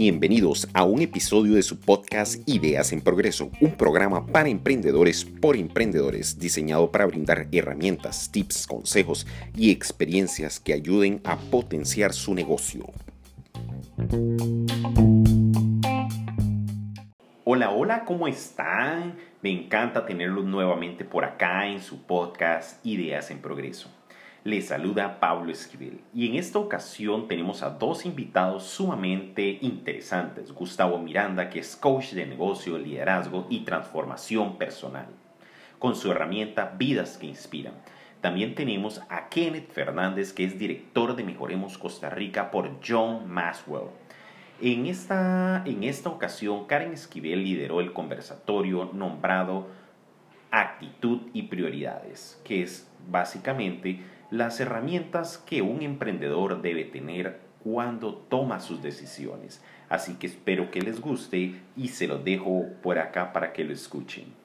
Bienvenidos a un episodio de su podcast Ideas en Progreso, un programa para emprendedores por emprendedores diseñado para brindar herramientas, tips, consejos y experiencias que ayuden a potenciar su negocio. Hola, hola, ¿cómo están? Me encanta tenerlos nuevamente por acá en su podcast Ideas en Progreso. Les saluda Pablo Esquivel y en esta ocasión tenemos a dos invitados sumamente interesantes. Gustavo Miranda, que es coach de negocio, liderazgo y transformación personal, con su herramienta Vidas que Inspiran. También tenemos a Kenneth Fernández, que es director de Mejoremos Costa Rica por John Maswell. En esta, en esta ocasión, Karen Esquivel lideró el conversatorio nombrado Actitud y Prioridades, que es básicamente las herramientas que un emprendedor debe tener cuando toma sus decisiones. Así que espero que les guste y se lo dejo por acá para que lo escuchen.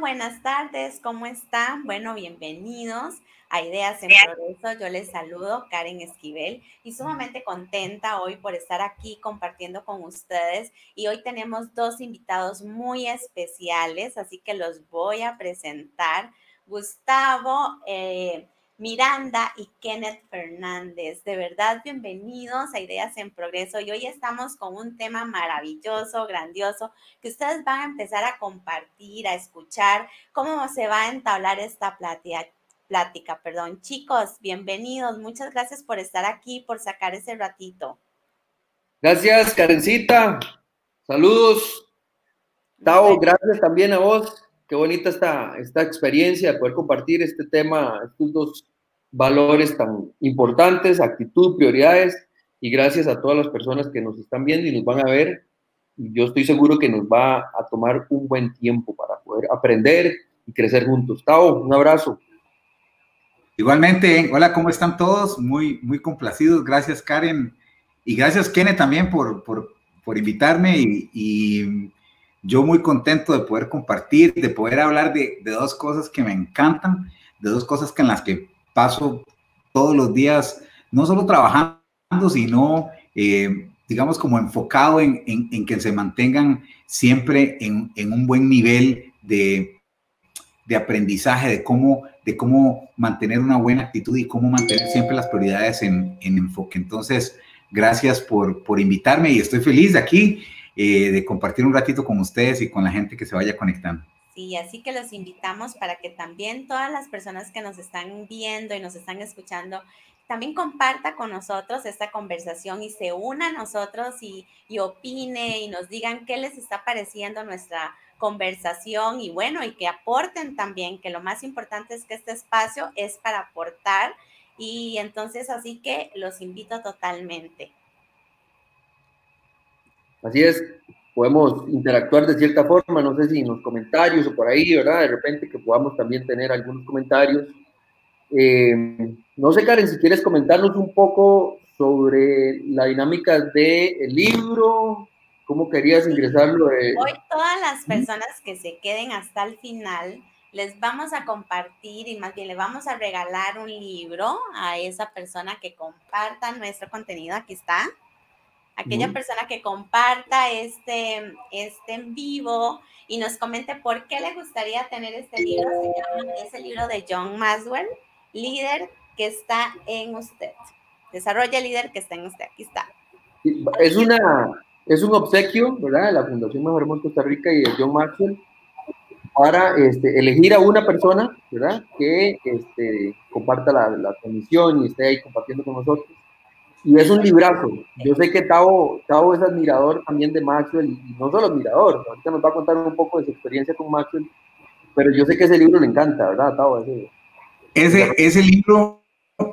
buenas tardes, ¿cómo están? Bueno, bienvenidos a Ideas en Progreso. Yo les saludo, Karen Esquivel, y sumamente contenta hoy por estar aquí compartiendo con ustedes. Y hoy tenemos dos invitados muy especiales, así que los voy a presentar. Gustavo eh, Miranda y Kenneth Fernández. De verdad, bienvenidos a Ideas en Progreso. Y hoy estamos con un tema maravilloso, grandioso, que ustedes van a empezar a compartir, a escuchar cómo se va a entablar esta plática. Plática, perdón. Chicos, bienvenidos. Muchas gracias por estar aquí, por sacar ese ratito. Gracias, Karencita. Saludos. Tao, gracias también a vos. Qué bonita esta, esta experiencia de poder compartir este tema, estos dos valores tan importantes, actitud, prioridades, y gracias a todas las personas que nos están viendo y nos van a ver. Yo estoy seguro que nos va a tomar un buen tiempo para poder aprender y crecer juntos. Tao, un abrazo. Igualmente, hola, ¿cómo están todos? Muy, muy complacidos. Gracias, Karen. Y gracias, Kenneth, también por, por, por invitarme. Y, yo muy contento de poder compartir, de poder hablar de, de, dos cosas que me encantan, de dos cosas que en las que paso todos los días, no solo trabajando, sino, eh, digamos, como enfocado en, en, que se mantengan siempre en, en un buen nivel de, de, aprendizaje, de cómo, de cómo mantener una buena actitud y cómo mantener siempre las prioridades en, enfoque. Entonces, gracias por, por, invitarme y estoy feliz de aquí, eh, de compartir un ratito con ustedes y con la gente que se vaya conectando. Sí, así que los invitamos para que también todas las personas que nos están viendo y nos están escuchando, también comparta con nosotros esta conversación y se una a nosotros y, y opine y nos digan qué les está pareciendo nuestra conversación y bueno, y que aporten también, que lo más importante es que este espacio es para aportar y entonces así que los invito totalmente. Así es, podemos interactuar de cierta forma, no sé si en los comentarios o por ahí, ¿verdad? De repente que podamos también tener algunos comentarios. Eh, no sé, Karen, si quieres comentarnos un poco sobre la dinámica del libro, cómo querías ingresarlo. Hoy todas las personas que se queden hasta el final, les vamos a compartir y más bien le vamos a regalar un libro a esa persona que comparta nuestro contenido. Aquí está aquella persona que comparta este, este en vivo y nos comente por qué le gustaría tener este libro. Se llama, es el libro de John Maswell, líder que está en usted. Desarrolla el líder que está en usted. Aquí está. Es, una, es un obsequio, ¿verdad? De la Fundación Mejoremos Costa Rica y de John Maxwell para este, elegir a una persona, ¿verdad? Que este, comparta la, la transmisión y esté ahí compartiendo con nosotros y es un librazo. Yo sé que Tavo, Tavo es admirador también de Maxwell, y no solo admirador, ahorita nos va a contar un poco de su experiencia con Maxwell, pero yo sé que ese libro le encanta, ¿verdad, Tavo? Ese, ese, ese libro,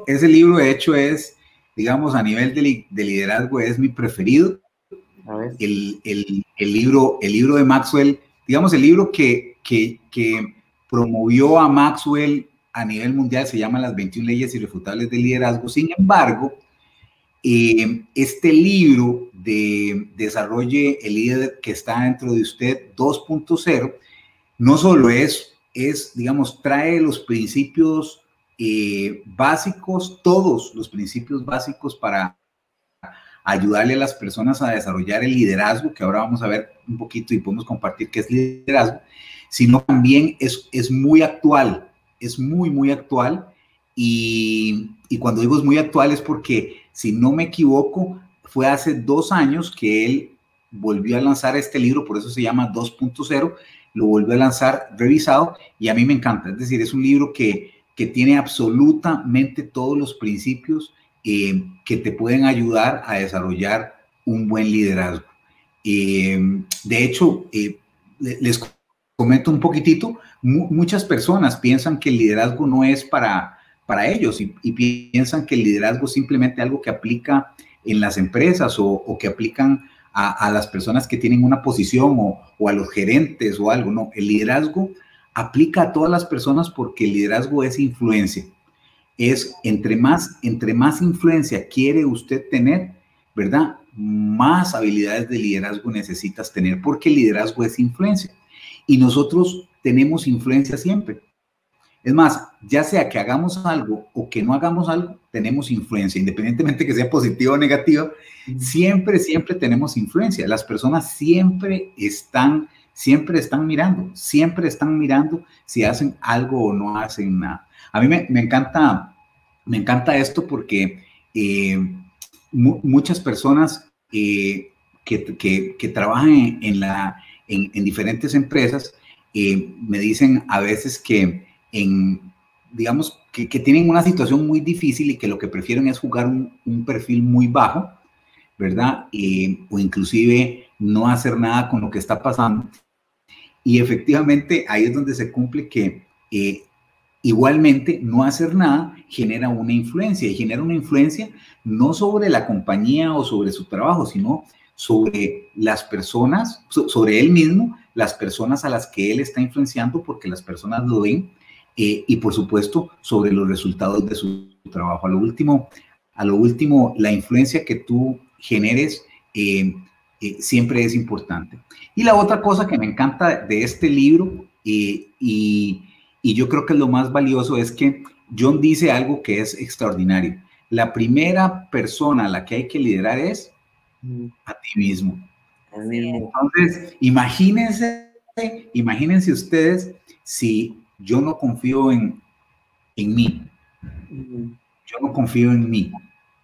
ese libro de hecho es, digamos, a nivel de, de liderazgo es mi preferido. El, el, el, libro, el libro de Maxwell, digamos, el libro que, que, que promovió a Maxwell a nivel mundial se llama Las 21 leyes irrefutables del liderazgo. Sin embargo, eh, este libro de Desarrolle el líder que está dentro de usted 2.0, no solo es, es, digamos, trae los principios eh, básicos, todos los principios básicos para ayudarle a las personas a desarrollar el liderazgo, que ahora vamos a ver un poquito y podemos compartir qué es liderazgo, sino también es, es muy actual, es muy, muy actual. Y, y cuando digo es muy actual es porque, si no me equivoco, fue hace dos años que él volvió a lanzar este libro, por eso se llama 2.0, lo volvió a lanzar revisado y a mí me encanta. Es decir, es un libro que, que tiene absolutamente todos los principios eh, que te pueden ayudar a desarrollar un buen liderazgo. Eh, de hecho, eh, les comento un poquitito, muchas personas piensan que el liderazgo no es para, para ellos y, piensan que el liderazgo es simplemente algo que aplica en las empresas o, que aplican a, las personas que tienen una posición o, o, a los gerentes o algo. No, el liderazgo aplica a todas las personas porque el liderazgo es influencia es entre más, entre más influencia quiere usted tener, ¿verdad? Más habilidades de liderazgo necesitas tener, porque el liderazgo es influencia. Y nosotros tenemos influencia siempre. Es más, ya sea que hagamos algo o que no hagamos algo, tenemos influencia, independientemente que sea positiva o negativa, siempre, siempre tenemos influencia. Las personas siempre están, siempre están mirando, siempre están mirando si hacen algo o no hacen nada. A mí me, encanta, me encanta esto porque eh, muchas personas eh, que, trabajan en, la, en, diferentes empresas eh, me dicen a veces que en, digamos, que, tienen una situación muy difícil y que lo que prefieren es jugar un, perfil muy bajo, ¿verdad? o inclusive no hacer nada con lo que está pasando. Y efectivamente ahí es donde se cumple que Igualmente, no hacer nada genera una influencia y genera una influencia no sobre la compañía o sobre su trabajo, sino sobre las personas, sobre él mismo, las personas a las que él está influenciando porque las personas lo ven eh, y por supuesto sobre los resultados de su trabajo. A lo último, a lo último la influencia que tú generes eh, eh, siempre es importante. Y la otra cosa que me encanta de este libro y y yo creo que lo más valioso es que John dice algo que es extraordinario. La primera persona a la que hay que liderar es a ti mismo. Entonces, imagínense, imagínense ustedes si yo no confío en, en mí. Yo no confío en mí.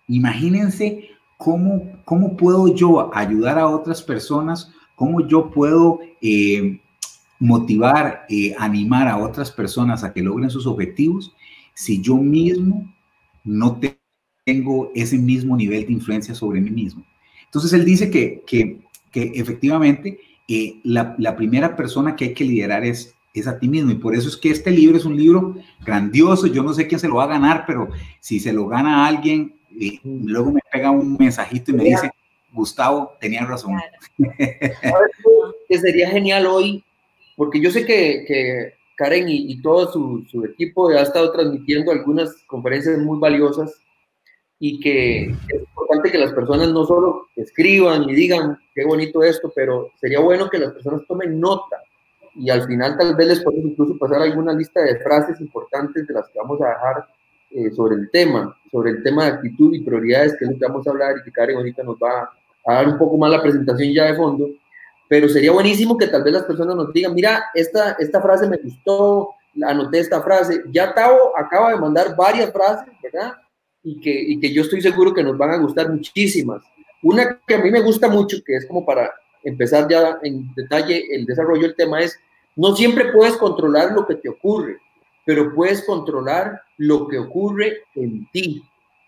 Imagínense cómo, cómo puedo yo ayudar a otras personas, cómo yo puedo eh, motivar, eh, animar a otras personas a que logren sus objetivos si yo mismo no tengo ese mismo nivel de influencia sobre mí mismo. Entonces él dice que, que, efectivamente eh, la, la, primera persona que hay que liderar es, es a ti mismo y por eso es que este libro es un libro grandioso. Yo no sé quién se lo va a ganar, pero si se lo gana a alguien, eh, luego me pega un mensajito y me dice, Gustavo, tenía razón. que sería genial hoy porque yo sé que, Karen y, todo su, equipo ha estado transmitiendo algunas conferencias muy valiosas y que es importante que las personas no solo escriban y digan qué bonito esto, pero sería bueno que las personas tomen nota y al final tal vez les podemos incluso pasar alguna lista de frases importantes de las que vamos a dejar eh, sobre el tema, sobre el tema de actitud y prioridades, que es lo que vamos a hablar y que Karen ahorita nos va a dar un poco más la presentación ya de fondo pero sería buenísimo que tal vez las personas nos digan, mira, esta, esta frase me gustó, anoté esta frase. Ya Tavo acaba de mandar varias frases, ¿verdad? Y que, y que yo estoy seguro que nos van a gustar muchísimas. Una que a mí me gusta mucho, que es como para empezar ya en detalle el desarrollo del tema, es, no siempre puedes controlar lo que te ocurre, pero puedes controlar lo que ocurre en ti.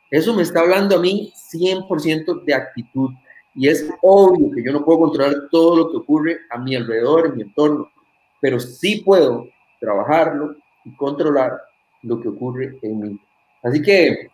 Eso me está hablando a mí 100% de actitud. Y es obvio que yo no puedo controlar todo lo que ocurre a mi alrededor, en mi entorno, pero sí puedo trabajarlo y controlar lo que ocurre en mí. Así que,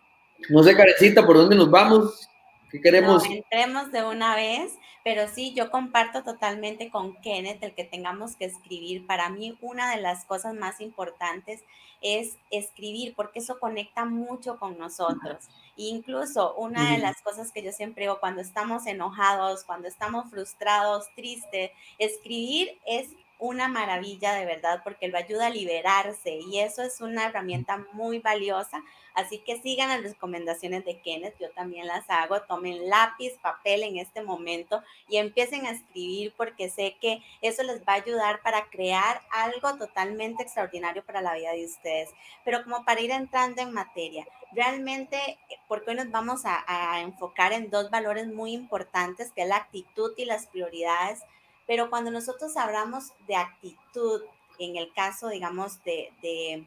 no sé, Carecita, ¿por dónde nos vamos? ¿Qué queremos? entremos de una vez, pero sí, yo comparto totalmente con Kenneth el que tengamos que escribir. Para mí, una de las cosas más importantes es escribir, porque eso conecta mucho con nosotros. incluso una de las cosas que yo siempre digo, cuando estamos enojados, cuando estamos frustrados, tristes, escribir es una maravilla de verdad porque lo ayuda a liberarse y eso es una herramienta muy valiosa. Así que sigan las recomendaciones de Kenneth, yo también las hago. Tomen lápiz, papel en este momento y empiecen a escribir porque sé que eso les va a ayudar para crear algo totalmente extraordinario para la vida de ustedes. Pero como para ir entrando en materia, realmente, eh, porque hoy nos vamos a, a enfocar en dos valores muy importantes, que es la actitud y las prioridades pero cuando nosotros hablamos de actitud, en el caso, digamos, de,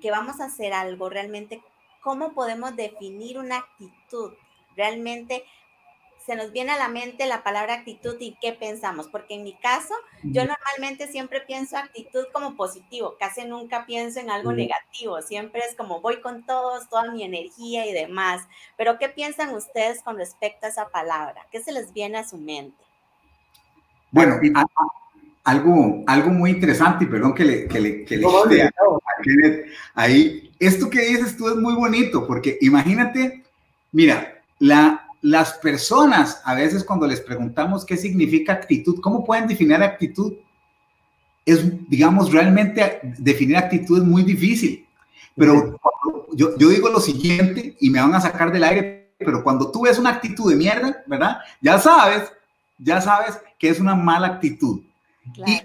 que vamos a hacer algo, realmente, ¿cómo podemos definir una actitud? Realmente se nos viene a la mente la palabra actitud y qué pensamos, porque en mi caso, yo normalmente siempre pienso actitud como positivo, casi nunca pienso en algo negativo, siempre es como voy con todos, toda mi energía y demás, pero ¿qué piensan ustedes con respecto a esa palabra? ¿Qué se les viene a su mente? Bueno, algo, algo muy interesante, y perdón que le, que le, que ahí, esto que dices tú es muy bonito, porque imagínate, mira, la, las personas a veces cuando les preguntamos qué significa actitud, ¿cómo pueden definir actitud? Es, digamos, realmente definir actitud es muy difícil. Pero yo, yo digo lo siguiente y me van a sacar del aire, pero cuando tú ves una actitud de mierda, ¿verdad? Ya sabes ya sabes que es una mala actitud. Y,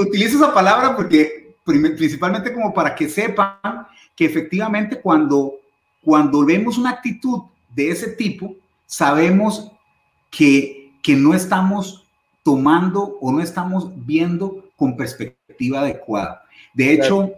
utilizo esa palabra porque principalmente como para que sepan que efectivamente cuando, cuando vemos una actitud de ese tipo, sabemos que, que no estamos tomando o no estamos viendo con perspectiva adecuada. De hecho,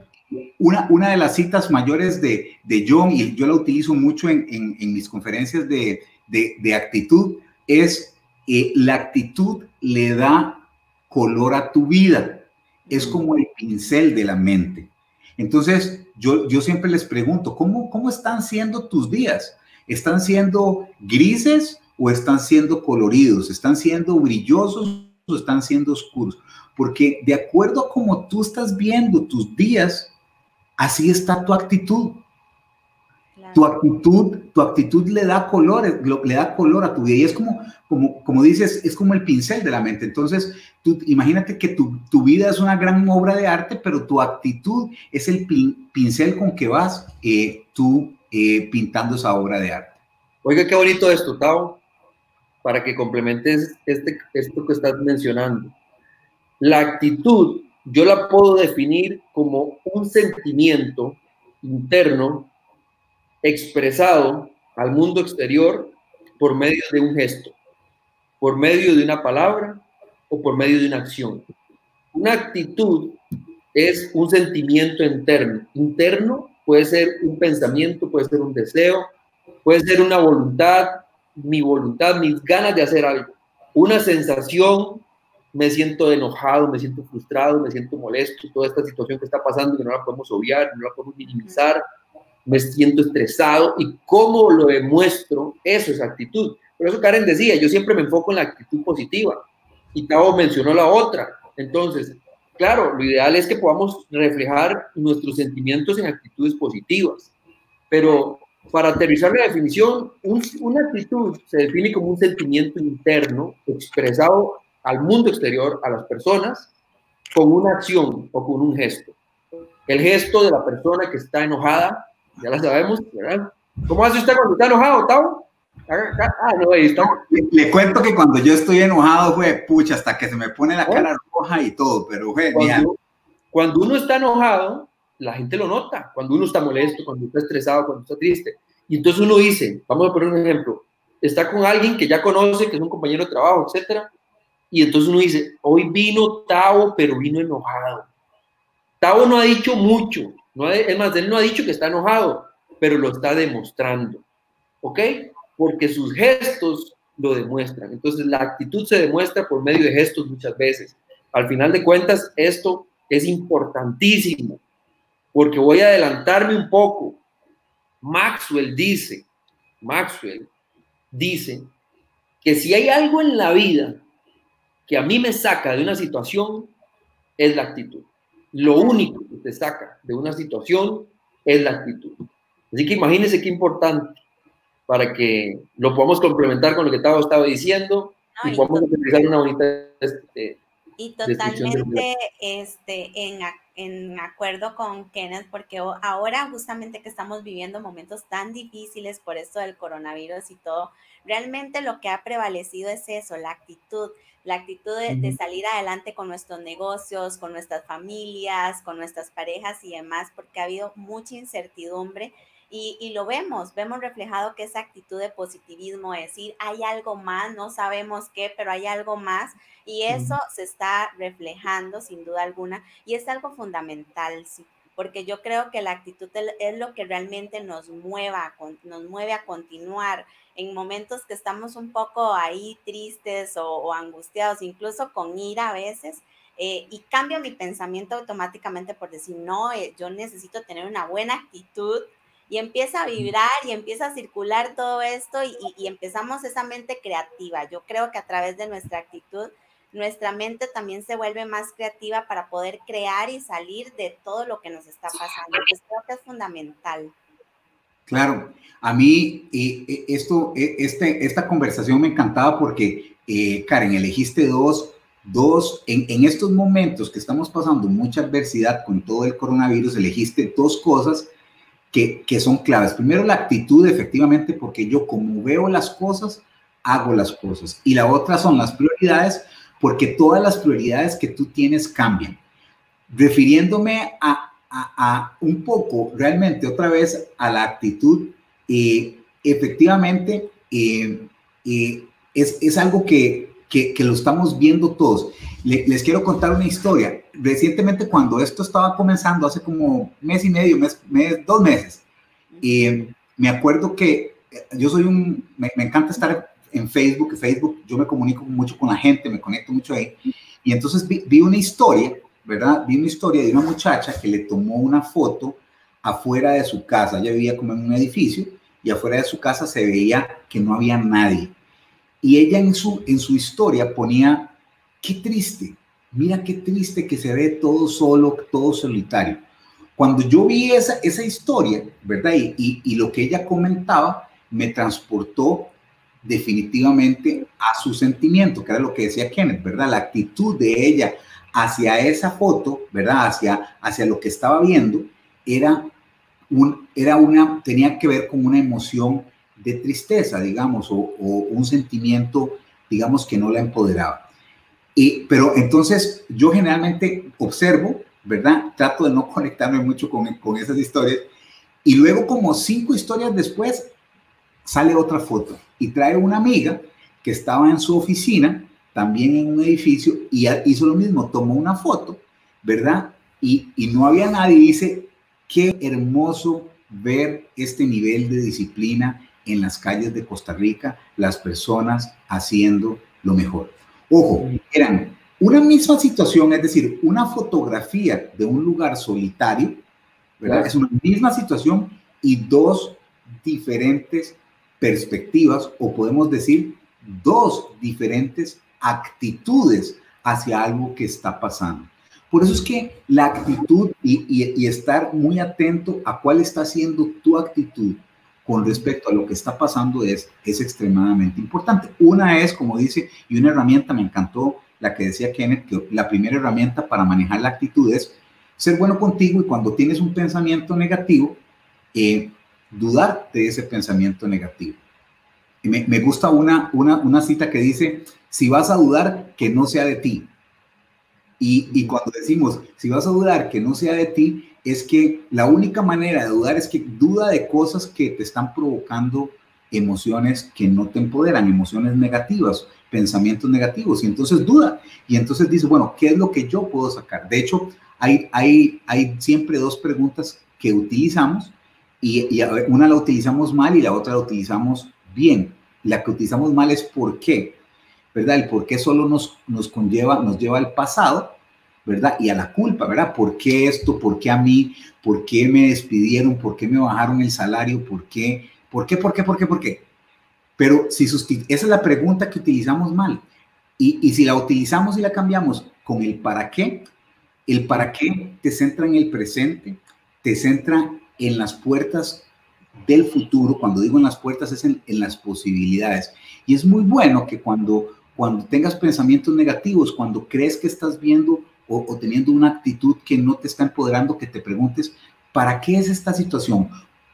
una, una de las citas mayores de, de John, y yo la utilizo mucho en, en, mis conferencias de, de, de actitud, es eh, la actitud le da color a tu vida. Es mm. como el pincel de la mente. Entonces, yo, yo siempre les pregunto, ¿cómo, ¿cómo están siendo tus días? ¿Están siendo grises o están siendo coloridos? ¿Están siendo brillosos o están siendo oscuros? Porque de acuerdo a cómo tú estás viendo tus días, así está tu actitud. Tu actitud, tu actitud le da color, le da color a tu vida. Y es como, como, como dices, es como el pincel de la mente. Entonces, tú imagínate que tu, tu vida es una gran obra de arte, pero tu actitud es el pincel con que vas eh, tú eh, pintando esa obra de arte. Oiga, qué bonito esto, Tao, para que complementes este, esto que estás mencionando. La actitud, yo la puedo definir como un sentimiento interno expresado al mundo exterior por medio de un gesto, por medio de una palabra o por medio de una acción. Una actitud es un sentimiento interno. Interno puede ser un pensamiento, puede ser un deseo, puede ser una voluntad, mi voluntad, mis ganas de hacer algo. Una sensación, me siento enojado, me siento frustrado, me siento molesto, toda esta situación que está pasando que no la podemos obviar, no la podemos minimizar, me siento estresado y cómo lo demuestro, eso es actitud. Por eso Karen decía, yo siempre me enfoco en la actitud positiva y Tavo mencionó la otra. Entonces, claro, lo ideal es que podamos reflejar nuestros sentimientos en actitudes positivas, pero para aterrizar la definición, una actitud se define como un sentimiento interno expresado al mundo exterior, a las personas, con una acción o con un gesto. El gesto de la persona que está enojada ya la sabemos, ¿verdad? ¿Cómo hace usted cuando está enojado, Tavo? Ah, no, ahí está. Le, cuento que cuando yo estoy enojado, fue pucha, hasta que se me pone la oh. cara roja y todo, pero fue cuando, cuando uno está enojado, la gente lo nota. Cuando uno está molesto, cuando está estresado, cuando está triste. Y entonces uno dice, vamos a poner un ejemplo, está con alguien que ya conoce, que es un compañero de trabajo, etcétera, y entonces uno dice, hoy vino Tavo, pero vino enojado. Tavo no ha dicho mucho, no es más, él no ha dicho que está enojado, pero lo está demostrando. ¿Ok? Porque sus gestos lo demuestran. Entonces, la actitud se demuestra por medio de gestos muchas veces. Al final de cuentas, esto es importantísimo, porque voy a adelantarme un poco. Maxwell dice, Maxwell dice que si hay algo en la vida que a mí me saca de una situación, es la actitud. Lo único que te saca de una situación es la actitud. Así que imagínense qué importante. para que lo podamos complementar con lo que Tavo estaba diciendo y, podamos utilizar una bonita este, y totalmente este, en, en acuerdo con Kenneth, porque ahora justamente que estamos viviendo momentos tan difíciles por esto del coronavirus y todo, realmente lo que ha prevalecido es eso, la actitud, la actitud de, salir adelante con nuestros negocios, con nuestras familias, con nuestras parejas y demás, porque ha habido mucha incertidumbre y, lo vemos, vemos reflejado que esa actitud de positivismo, es decir, hay algo más, no sabemos qué, pero hay algo más y eso se está reflejando sin duda alguna y es algo fundamental, sí, porque yo creo que la actitud es lo que realmente nos mueva, nos mueve a continuar en momentos que estamos un poco ahí tristes o, angustiados, incluso con ira a veces. Eh, y cambio mi pensamiento automáticamente por decir, no, eh, yo necesito tener una buena actitud y empieza a vibrar y empieza a circular todo esto y, empezamos esa mente creativa. Yo creo que a través de nuestra actitud, nuestra mente también se vuelve más creativa para poder crear y salir de todo lo que nos está pasando. Entonces creo que es fundamental. Claro, a mí eh, esto, eh, este, esta conversación me encantaba porque, eh, Karen, elegiste dos, dos en, en estos momentos que estamos pasando mucha adversidad con todo el coronavirus, elegiste dos cosas que, son claves. Primero, la actitud, efectivamente, porque yo como veo las cosas, hago las cosas. Y la otra son las prioridades, porque todas las prioridades que tú tienes cambian. Refiriéndome a, un poco, realmente, otra vez, a la actitud, eh, efectivamente, eh, eh, es, es, algo que, que, lo estamos viendo todos. Les quiero contar una historia recientemente cuando esto estaba comenzando, hace como mes y medio, mes, mes dos meses, y me acuerdo que eh, yo soy un, me, encanta estar en Facebook, Facebook yo me comunico mucho con la gente, me conecto mucho ahí, y entonces vi, una historia, ¿verdad? Vi una historia de una muchacha que le tomó una foto afuera de su casa, ella vivía como en un edificio, y afuera de su casa se veía que no había nadie. Y ella en su, en su historia ponía, qué triste, Mira qué triste que se ve todo solo, todo solitario. Cuando yo vi esa, esa historia, ¿verdad? Y, lo que ella comentaba me transportó definitivamente a su sentimiento, que era lo que decía Kenneth, ¿verdad? La actitud de ella hacia esa foto, ¿verdad? Hacia, hacia lo que estaba viendo, era, un, era una, tenía que ver con una emoción de tristeza, digamos, o un sentimiento, digamos, que no la empoderaba pero entonces yo generalmente observo, ¿verdad? Trato de no conectarme mucho con, con esas historias. Y luego como cinco historias después sale otra foto y trae una amiga que estaba en su oficina, también en un edificio, y hizo lo mismo, tomó una foto, ¿verdad? Y, y no había nadie. Y dice, qué hermoso ver este nivel de disciplina en las calles de Costa Rica, las personas haciendo lo mejor. Ojo, eran una misma situación, es decir, una fotografía de un lugar solitario, ¿verdad? Es una misma situación y dos diferentes perspectivas, o podemos decir, dos diferentes actitudes hacia algo que está pasando. Por eso es que la actitud y, y, estar muy atento a cuál está siendo tu actitud con respecto a lo que está pasando es, es extremadamente importante. Una es, como dice, y una herramienta, me encantó la que decía Kenneth, que la primera herramienta para manejar la actitud es ser bueno contigo y cuando tienes un pensamiento negativo, eh, dudar de ese pensamiento negativo. Y me, me gusta una, una, una, cita que dice, si vas a dudar, que no sea de ti. Y, y cuando decimos, si vas a dudar, que no sea de ti, es que la única manera de dudar es que duda de cosas que te están provocando emociones que no te empoderan, emociones negativas, pensamientos negativos, y entonces duda, y entonces dice, bueno, ¿qué es lo que yo puedo sacar? De hecho, hay, hay, hay siempre dos preguntas que utilizamos, y, una la utilizamos mal y la otra la utilizamos bien. La que utilizamos mal es por qué, ¿verdad? El por qué solo nos, nos conlleva, nos lleva al pasado, ¿verdad? Y a la culpa, ¿verdad? ¿Por qué esto? ¿Por qué a mí? ¿Por qué me despidieron? ¿Por qué me bajaron el salario? ¿Por qué? ¿Por qué? ¿Por qué? ¿Por qué? ¿Por qué? Pero si esa es la pregunta que utilizamos mal. Y, y si la utilizamos y la cambiamos con el para qué, el para qué te centra en el presente, te centra en las puertas del futuro, cuando digo en las puertas es en, las posibilidades. Y es muy bueno que cuando, cuando tengas pensamientos negativos, cuando crees que estás viendo o, teniendo una actitud que no te está empoderando, que te preguntes, ¿para qué es esta situación?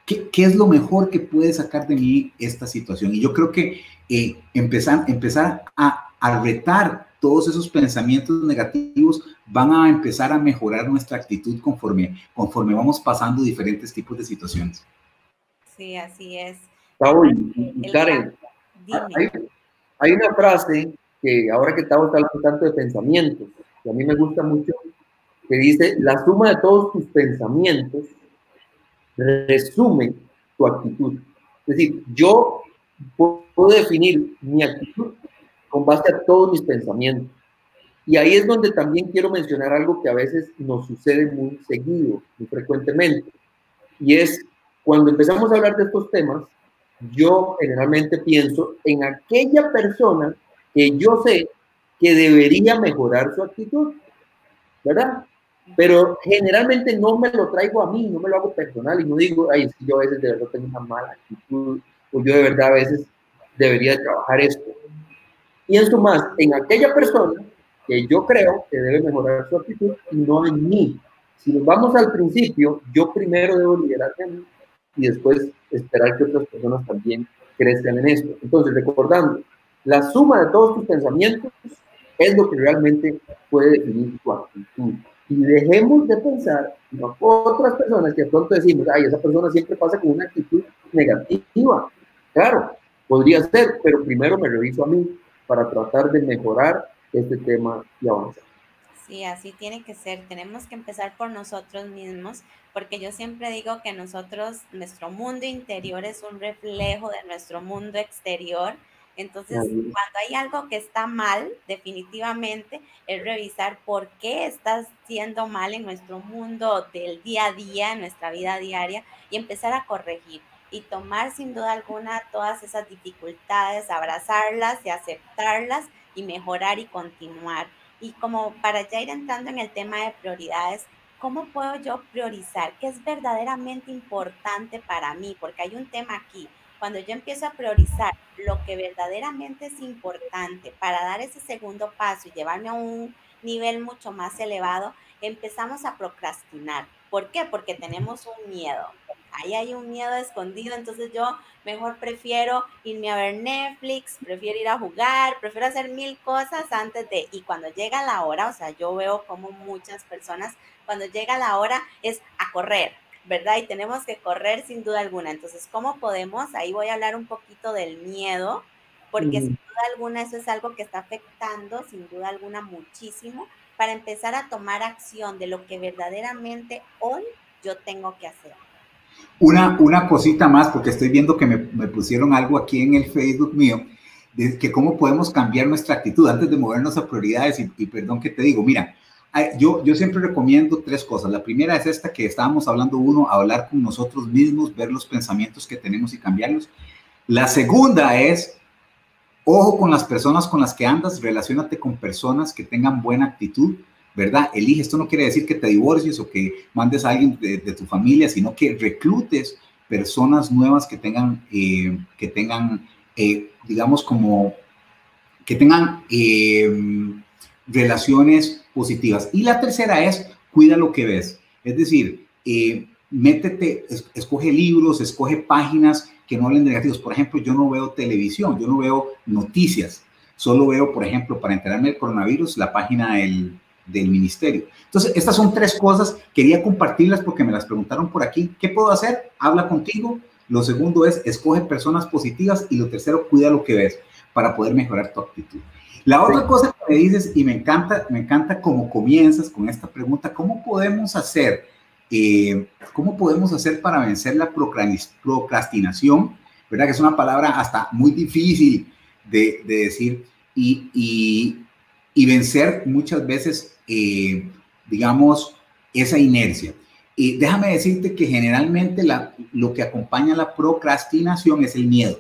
¿Qué, ¿Qué, es lo mejor que puede sacar de mí esta situación? Y yo creo que eh, empezar, empezar a, a retar todos esos pensamientos negativos van a empezar a mejorar nuestra actitud conforme, conforme vamos pasando diferentes tipos de situaciones. Sí, así es. Paul y Karen, hay, una frase que ahora que estamos hablando tanto de pensamientos, que a mí me gusta mucho, que dice, la suma de todos tus pensamientos resume tu actitud. Es decir, yo puedo definir mi actitud con base a todos mis pensamientos. Y ahí es donde también quiero mencionar algo que a veces nos sucede muy seguido, muy frecuentemente, y es cuando empezamos a hablar de estos temas, yo generalmente pienso en aquella persona que yo sé que debería mejorar su actitud, ¿verdad? Pero generalmente no me lo traigo a mí, no me lo hago personal y no digo, ay, es yo a veces de verdad tengo una mala actitud o yo de verdad a veces debería trabajar esto. Pienso más en aquella persona que yo creo que debe mejorar su actitud y no en mí. Si nos vamos al principio, yo primero debo liderarme a mí y después esperar que otras personas también crezcan en esto. Entonces, recordando, la suma de todos tus pensamientos es lo que realmente puede definir tu actitud. Y dejemos de pensar en otras personas que de pronto decimos, ay, esa persona siempre pasa con una actitud negativa. Claro, podría ser, pero primero me reviso a mí para tratar de mejorar este tema y avanzar. Sí, así tiene que ser. Tenemos que empezar por nosotros mismos, porque yo siempre digo que nosotros, nuestro mundo interior es un reflejo de nuestro mundo exterior. Entonces, cuando hay algo que está mal, definitivamente es revisar por qué está siendo mal en nuestro mundo del día a día, en nuestra vida diaria, y empezar a corregir y tomar sin duda alguna todas esas dificultades, abrazarlas y aceptarlas y mejorar y continuar. Y como para ya ir entrando en el tema de prioridades, ¿cómo puedo yo priorizar? ¿Qué es verdaderamente importante para mí? Porque hay un tema aquí. Cuando yo empiezo a priorizar lo que verdaderamente es importante para dar ese segundo paso y llevarme a un nivel mucho más elevado, empezamos a procrastinar. ¿Por qué? Porque tenemos un miedo ahí hay un miedo escondido, entonces yo mejor prefiero irme a ver Netflix, prefiero ir a jugar, prefiero hacer mil cosas antes de, y cuando llega la hora, o sea, yo veo como muchas personas, cuando llega la hora es a correr, ¿verdad? Y tenemos que correr sin duda alguna. Entonces, ¿cómo podemos? Ahí voy a hablar un poquito del miedo, porque sin duda alguna eso es algo que está afectando, sin duda alguna, muchísimo, para empezar a tomar acción de lo que verdaderamente hoy yo tengo que hacer. Una, una cosita más, porque estoy viendo que me, me pusieron algo aquí en el Facebook mío, de que cómo podemos cambiar nuestra actitud antes de movernos a prioridades. Y, perdón que te digo, mira, yo, yo siempre recomiendo tres cosas. La primera es esta que estábamos hablando uno, hablar con nosotros mismos, ver los pensamientos que tenemos y cambiarlos. La segunda es, ojo con las personas con las que andas, relacionate con personas que tengan buena actitud ¿verdad? Elige, esto no quiere decir que te divorcies o que mandes a alguien de, tu familia, sino que reclutes personas nuevas que tengan, eh, que tengan eh, digamos, como, que tengan eh, relaciones positivas. Y la tercera es, cuida lo que ves. Es decir, métete, escoge libros, escoge páginas que no hablen negativos. Por ejemplo, yo no veo televisión, yo no veo noticias. Solo veo, por ejemplo, para enterarme del coronavirus, la página del, del ministerio. Entonces, estas son tres cosas, quería compartirlas porque me las preguntaron por aquí. ¿Qué puedo hacer? Habla contigo. Lo segundo es, escoge personas positivas. Y lo tercero, cuida lo que ves para poder mejorar tu actitud. La otra cosa que me dices, y me encanta, me encanta cómo comienzas con esta pregunta, ¿cómo podemos hacer, eh, cómo podemos hacer para vencer la procrastinación? ¿Verdad? Que es una palabra hasta muy difícil de, decir y, y, y vencer muchas veces eh, digamos, esa inercia. Y déjame decirte que generalmente la, lo que acompaña la procrastinación es el miedo.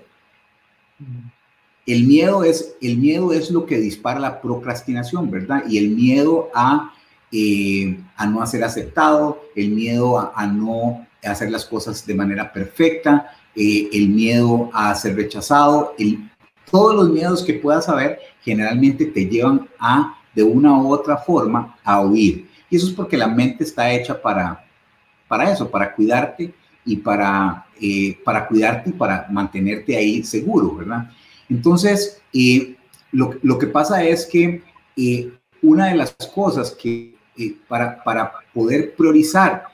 El miedo es, el miedo es lo que dispara la procrastinación, ¿verdad? Y el miedo a, eh, a no ser aceptado, el miedo a, no, hacer las cosas de manera perfecta, eh, el miedo a ser rechazado, el, todos los miedos que puedas saber generalmente te llevan a, de una u otra forma, a huir. Y eso es porque la mente está hecha para, para eso, para cuidarte y para, eh, para cuidarte y para mantenerte ahí seguro, ¿verdad? Entonces, eh, lo, lo, que pasa es que eh, una de las cosas que para, para poder priorizar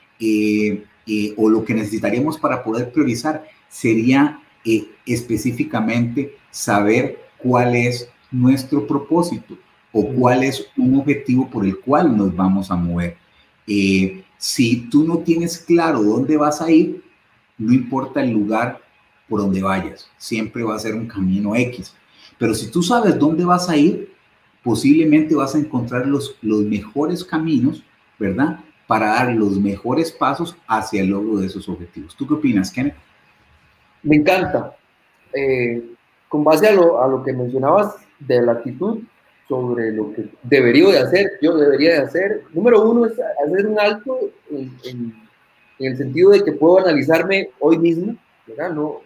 o lo que necesitaríamos para poder priorizar sería específicamente saber cuál es nuestro propósito o cuál es un objetivo por el cual nos vamos a mover. Eh, si tú no tienes claro dónde vas a ir, no importa el lugar por donde vayas, siempre va a ser un camino X. Pero si tú sabes dónde vas a ir, posiblemente vas a encontrar los, los mejores caminos, ¿verdad? Para dar los mejores pasos hacia el logro de esos objetivos. ¿Tú qué opinas, Kenneth? Me encanta. Eh, con base a lo, a lo que mencionabas de la actitud, sobre lo que debería de hacer, yo debería de hacer. Número uno es hacer un alto en, el sentido de que puedo analizarme hoy mismo, ¿verdad? No,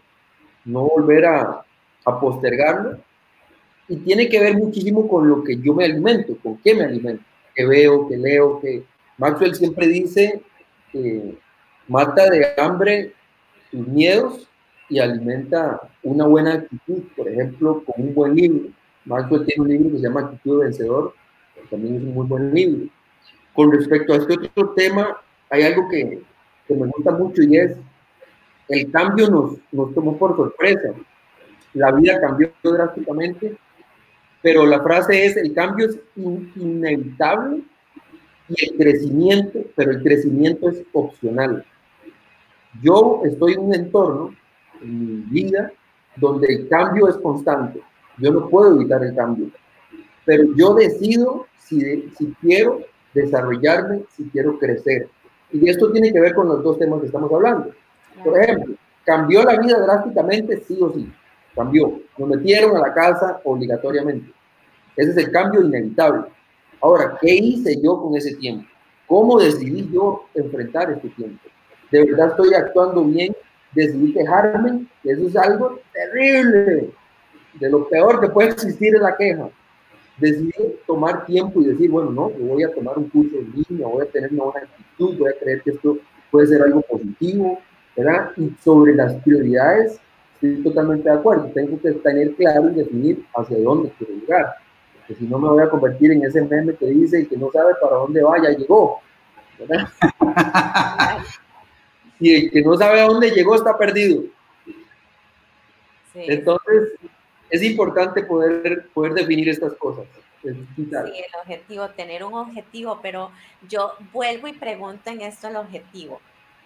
no volver a, a, postergarlo. Y tiene que ver muchísimo con lo que yo me alimento, con qué me alimento, qué veo, qué leo, que Maxwell siempre dice, que mata de hambre tus miedos y alimenta una buena actitud, por ejemplo, con un buen libro Maxwell tiene un libro que se llama Actitud Vencedor, también es un muy buen libro. Con respecto a este otro tema, hay algo que, que me gusta mucho y es el cambio nos, nos tomó por sorpresa. La vida cambió drásticamente, pero la frase es, el cambio es inevitable y el crecimiento, pero el crecimiento es opcional. Yo estoy en un entorno, en mi vida, donde el cambio es constante yo no puedo evitar el cambio, pero yo decido si, si quiero desarrollarme, si quiero crecer. Y esto tiene que ver con los dos temas que estamos hablando. Por ejemplo, ¿cambió la vida drásticamente? Sí o sí. Cambió. Nos metieron a la casa obligatoriamente. Ese es el cambio inevitable. Ahora, ¿qué hice yo con ese tiempo? ¿Cómo decidí yo enfrentar este tiempo? ¿De verdad estoy actuando bien? ¿Decidí quejarme? Eso es algo terrible de lo peor que puede existir es la queja. Decidir tomar tiempo y decir, bueno, no, yo voy a tomar un curso en línea, voy a tener una buena actitud, voy a creer que esto puede ser algo positivo, ¿verdad? Y sobre las prioridades, estoy totalmente de acuerdo. Tengo que tener claro y definir hacia dónde quiero llegar. Porque si no me voy a convertir en ese meme que dice que no sabe para dónde vaya, llegó. ¿verdad? y el que no sabe a dónde llegó está perdido. Entonces, es importante poder, poder definir estas cosas. Sí, el objetivo, tener un objetivo, pero yo vuelvo y pregunto en esto el objetivo.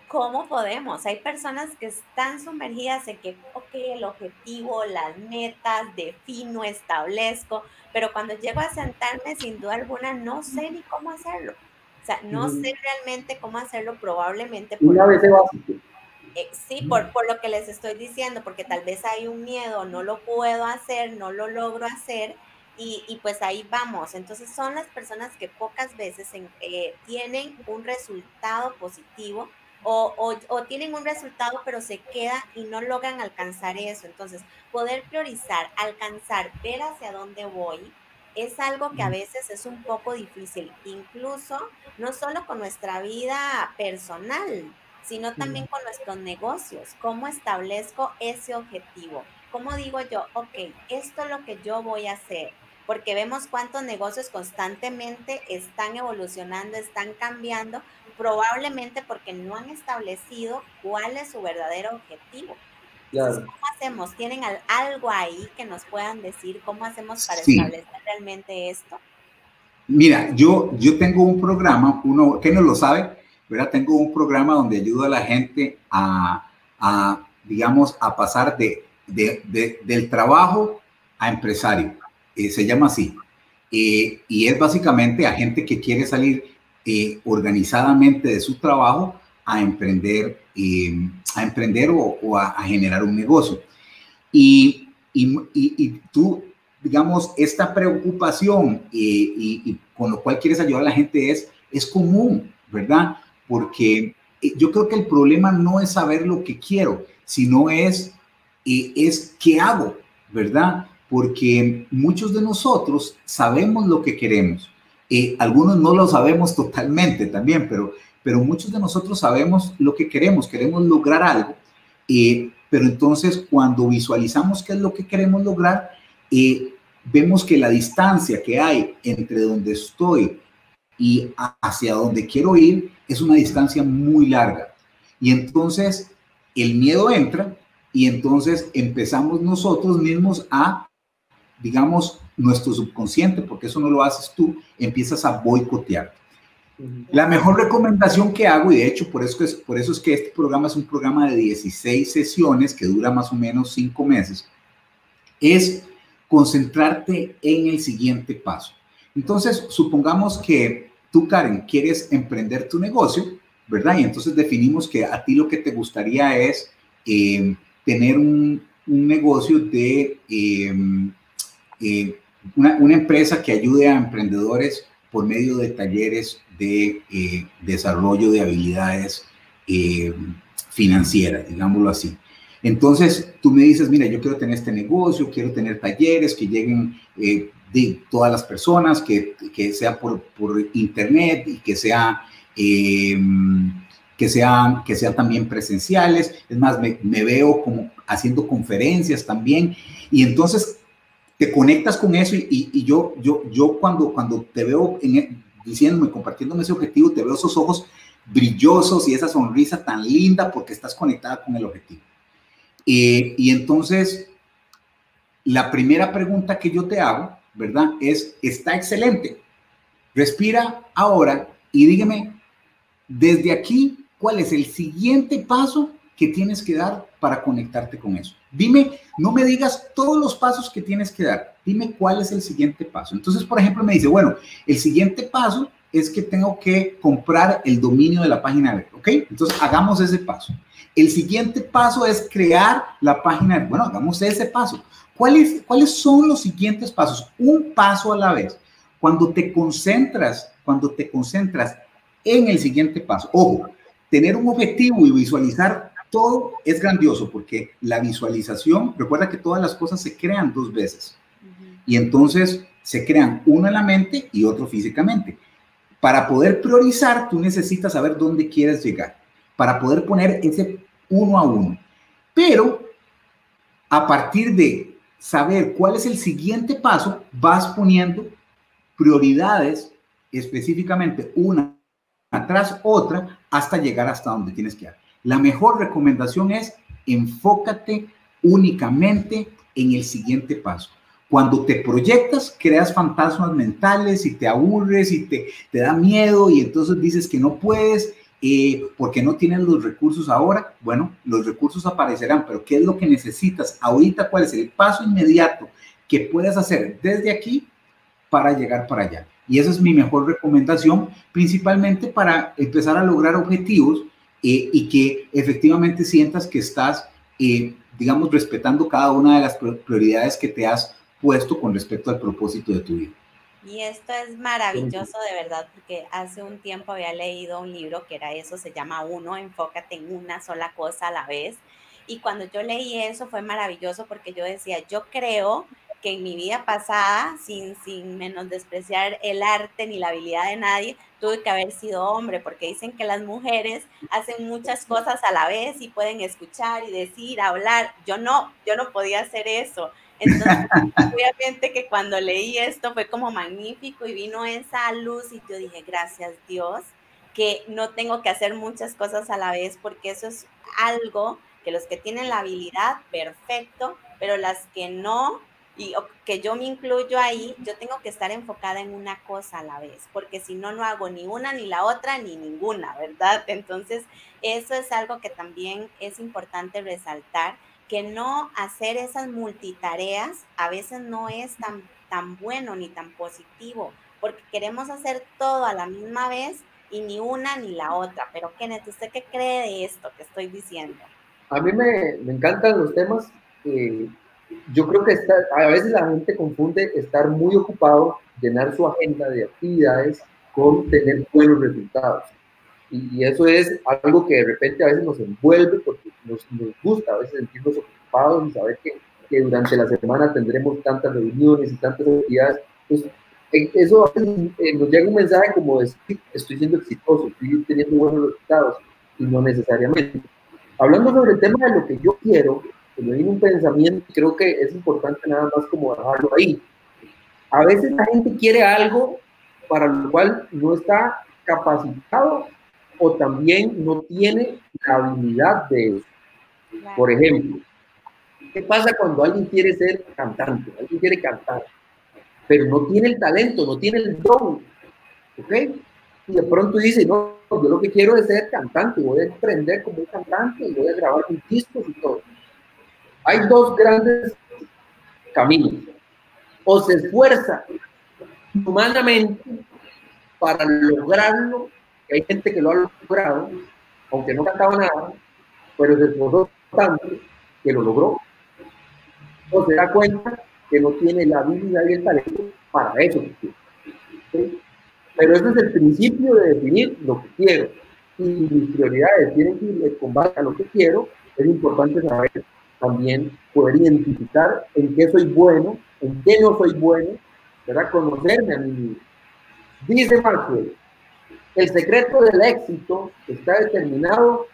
¿Cómo podemos? Hay personas que están sumergidas en que, ok, el objetivo, las metas, defino, establezco, pero cuando llego a sentarme, sin duda alguna, no sé ni cómo hacerlo. O sea, no sé realmente cómo hacerlo, probablemente. Una vez básico eh, sí, por, por lo que les estoy diciendo, porque tal vez hay un miedo, no lo puedo hacer, no lo logro hacer, y, y, pues ahí vamos. Entonces son las personas que pocas veces eh, tienen un resultado positivo o, o, o, tienen un resultado pero se queda y no logran alcanzar eso. Entonces poder priorizar, alcanzar, ver hacia dónde voy. Es algo que a veces es un poco difícil, incluso no solo con nuestra vida personal, sino también con nuestros negocios. ¿Cómo establezco ese objetivo? ¿Cómo digo yo, ok, esto es lo que yo voy a hacer? Porque vemos cuántos negocios constantemente están evolucionando, están cambiando, probablemente porque no han establecido cuál es su verdadero objetivo. ¿Cómo hacemos? ¿Tienen algo ahí que nos puedan decir cómo hacemos para establecer realmente esto? Mira, yo, yo tengo un programa, uno que no lo sabe, ¿verdad? Tengo un programa donde ayudo a la gente a, a digamos, a pasar de, de, del trabajo a empresario. Eh, se llama así. Eh, y es básicamente a gente que quiere salir eh, organizadamente de su trabajo a emprender, a emprender o, a, generar un negocio. Y, y, y, tú, digamos, esta preocupación y, con lo cual quieres ayudar a la gente es, es común, ¿verdad? porque eh, yo creo que el problema no es saber lo que quiero, sino es, eh, es qué hago, ¿verdad? Porque muchos de nosotros sabemos lo que queremos. Eh, algunos no lo sabemos totalmente también, pero, pero muchos de nosotros sabemos lo que queremos, queremos lograr algo. pero entonces cuando visualizamos qué es lo que queremos lograr, vemos que la distancia que hay entre donde estoy y hacia donde quiero ir es una distancia muy larga. Y entonces el miedo entra y entonces empezamos nosotros mismos a, digamos, nuestro subconsciente, porque eso no lo haces tú, empiezas a boicotear. La mejor recomendación que hago, y de hecho por eso, es, por eso es que este programa es un programa de 16 sesiones que dura más o menos 5 meses, es concentrarte en el siguiente paso. Entonces, supongamos que tú, Karen, quieres emprender tu negocio, ¿verdad? Y entonces definimos que a ti lo que te gustaría es eh, tener un, negocio de em, eh, una, empresa que ayude a emprendedores por medio de talleres de eh, desarrollo de habilidades financieras, digámoslo así. Entonces, tú me dices, mira, yo quiero tener este negocio, quiero tener talleres que lleguen eh, de todas las personas, que, que sea por, por, internet y que sea... Em, que sean, que sean también presenciales. Es más, me, me, veo como haciendo conferencias también. Y entonces te conectas con eso y, yo, yo, yo cuando, cuando te veo en, e, diciéndome, compartiéndome ese objetivo, te veo esos ojos brillosos y esa sonrisa tan linda porque estás conectada con el objetivo. Eh, y entonces, la primera pregunta que yo te hago, ¿verdad? Es, está excelente. Respira ahora y dígame, desde aquí, ¿cuál es el siguiente paso que tienes que dar para conectarte con eso? Dime, no me digas todos los pasos que tienes que dar, dime cuál es el siguiente paso. Entonces, por ejemplo, me dice, bueno, el siguiente paso es que tengo que comprar el dominio de la página web, ¿ok? Entonces, hagamos ese paso. El siguiente paso es crear la página. Bueno, hagamos ese paso. ¿Cuáles, ¿Cuáles son los siguientes pasos? Un paso a la vez. Cuando te concentras, cuando te concentras en el siguiente paso, ojo, tener un objetivo y visualizar todo es grandioso porque la visualización, recuerda que todas las cosas se crean dos veces. Y entonces se crean uno en la mente y otro físicamente. Para poder priorizar, tú necesitas saber dónde quieres llegar para poder poner ese uno a uno. Pero a partir de saber cuál es el siguiente paso, vas poniendo prioridades específicamente una tras otra hasta llegar hasta donde tienes que ir. La mejor recomendación es enfócate únicamente en el siguiente paso. Cuando te proyectas, creas fantasmas mentales y te aburres y te, te da miedo y entonces dices que no puedes eh, porque no tienen los recursos ahora, bueno, los recursos aparecerán, pero ¿qué es lo que necesitas ahorita? ¿Cuál es el paso inmediato que puedes hacer desde aquí para llegar para allá? Y esa es mi mejor recomendación, principalmente para empezar a lograr objetivos eh, y que efectivamente sientas que estás, eh, digamos, respetando cada una de las prioridades que te has puesto con respecto al propósito de tu vida. Y esto es maravilloso de verdad, porque hace un tiempo había leído un libro que era eso, se llama Uno, enfócate en una sola cosa a la vez. Y cuando yo leí eso fue maravilloso porque yo decía, yo creo que en mi vida pasada, sin, sin menos despreciar el arte ni la habilidad de nadie, tuve que haber sido hombre, porque dicen que las mujeres hacen muchas cosas a la vez y pueden escuchar y decir, hablar. Yo no, yo no podía hacer eso. Entonces, obviamente que cuando leí esto fue como magnífico y vino esa luz y yo dije, gracias Dios, que no tengo que hacer muchas cosas a la vez porque eso es algo que los que tienen la habilidad, perfecto, pero las que no, y que yo me incluyo ahí, yo tengo que estar enfocada en una cosa a la vez, porque si no, no hago ni una, ni la otra, ni ninguna, ¿verdad? Entonces, eso es algo que también es importante resaltar que no hacer esas multitareas a veces no es tan, tan bueno ni tan positivo, porque queremos hacer todo a la misma vez y ni una ni la otra. Pero Kenneth, ¿usted qué cree de esto que estoy diciendo? A mí me, me encantan los temas. Eh, yo creo que está, a veces la gente confunde estar muy ocupado, llenar su agenda de actividades con tener buenos resultados. Y, eso es algo que de repente a veces nos envuelve porque nos, nos gusta a veces sentirnos ocupados y saber que, que, durante la semana tendremos tantas reuniones y tantas actividades. Pues, eso a veces eh, nos llega un mensaje como de estoy siendo exitoso, estoy teniendo buenos resultados y no necesariamente. Hablando sobre el tema de lo que yo quiero, me viene un pensamiento y creo que es importante nada más como dejarlo ahí. A veces la gente quiere algo para lo cual no está capacitado o también no tiene la habilidad de eso. Por ejemplo, ¿qué pasa cuando alguien quiere ser cantante? Alguien quiere cantar, pero no tiene el talento, no tiene el don. ¿Ok? Y de pronto dice, no, yo lo que quiero es ser cantante, voy a emprender como un cantante y voy a grabar mis discos y todo. Hay dos grandes caminos. O se esfuerza humanamente para lograrlo, hay gente que lo ha logrado, aunque no cantaba nada, pero se esforzó tanto que lo logró. O se da cuenta que no tiene la habilidad y el talento para eso. Pero ese es el principio de definir lo que quiero. Y mis prioridades tienen que ir con base a lo que quiero. Es importante saber también poder identificar en qué soy bueno, en qué no soy bueno, ¿verdad? Conocerme a mí mismo. Dice Maxwell, el secreto del éxito está determinado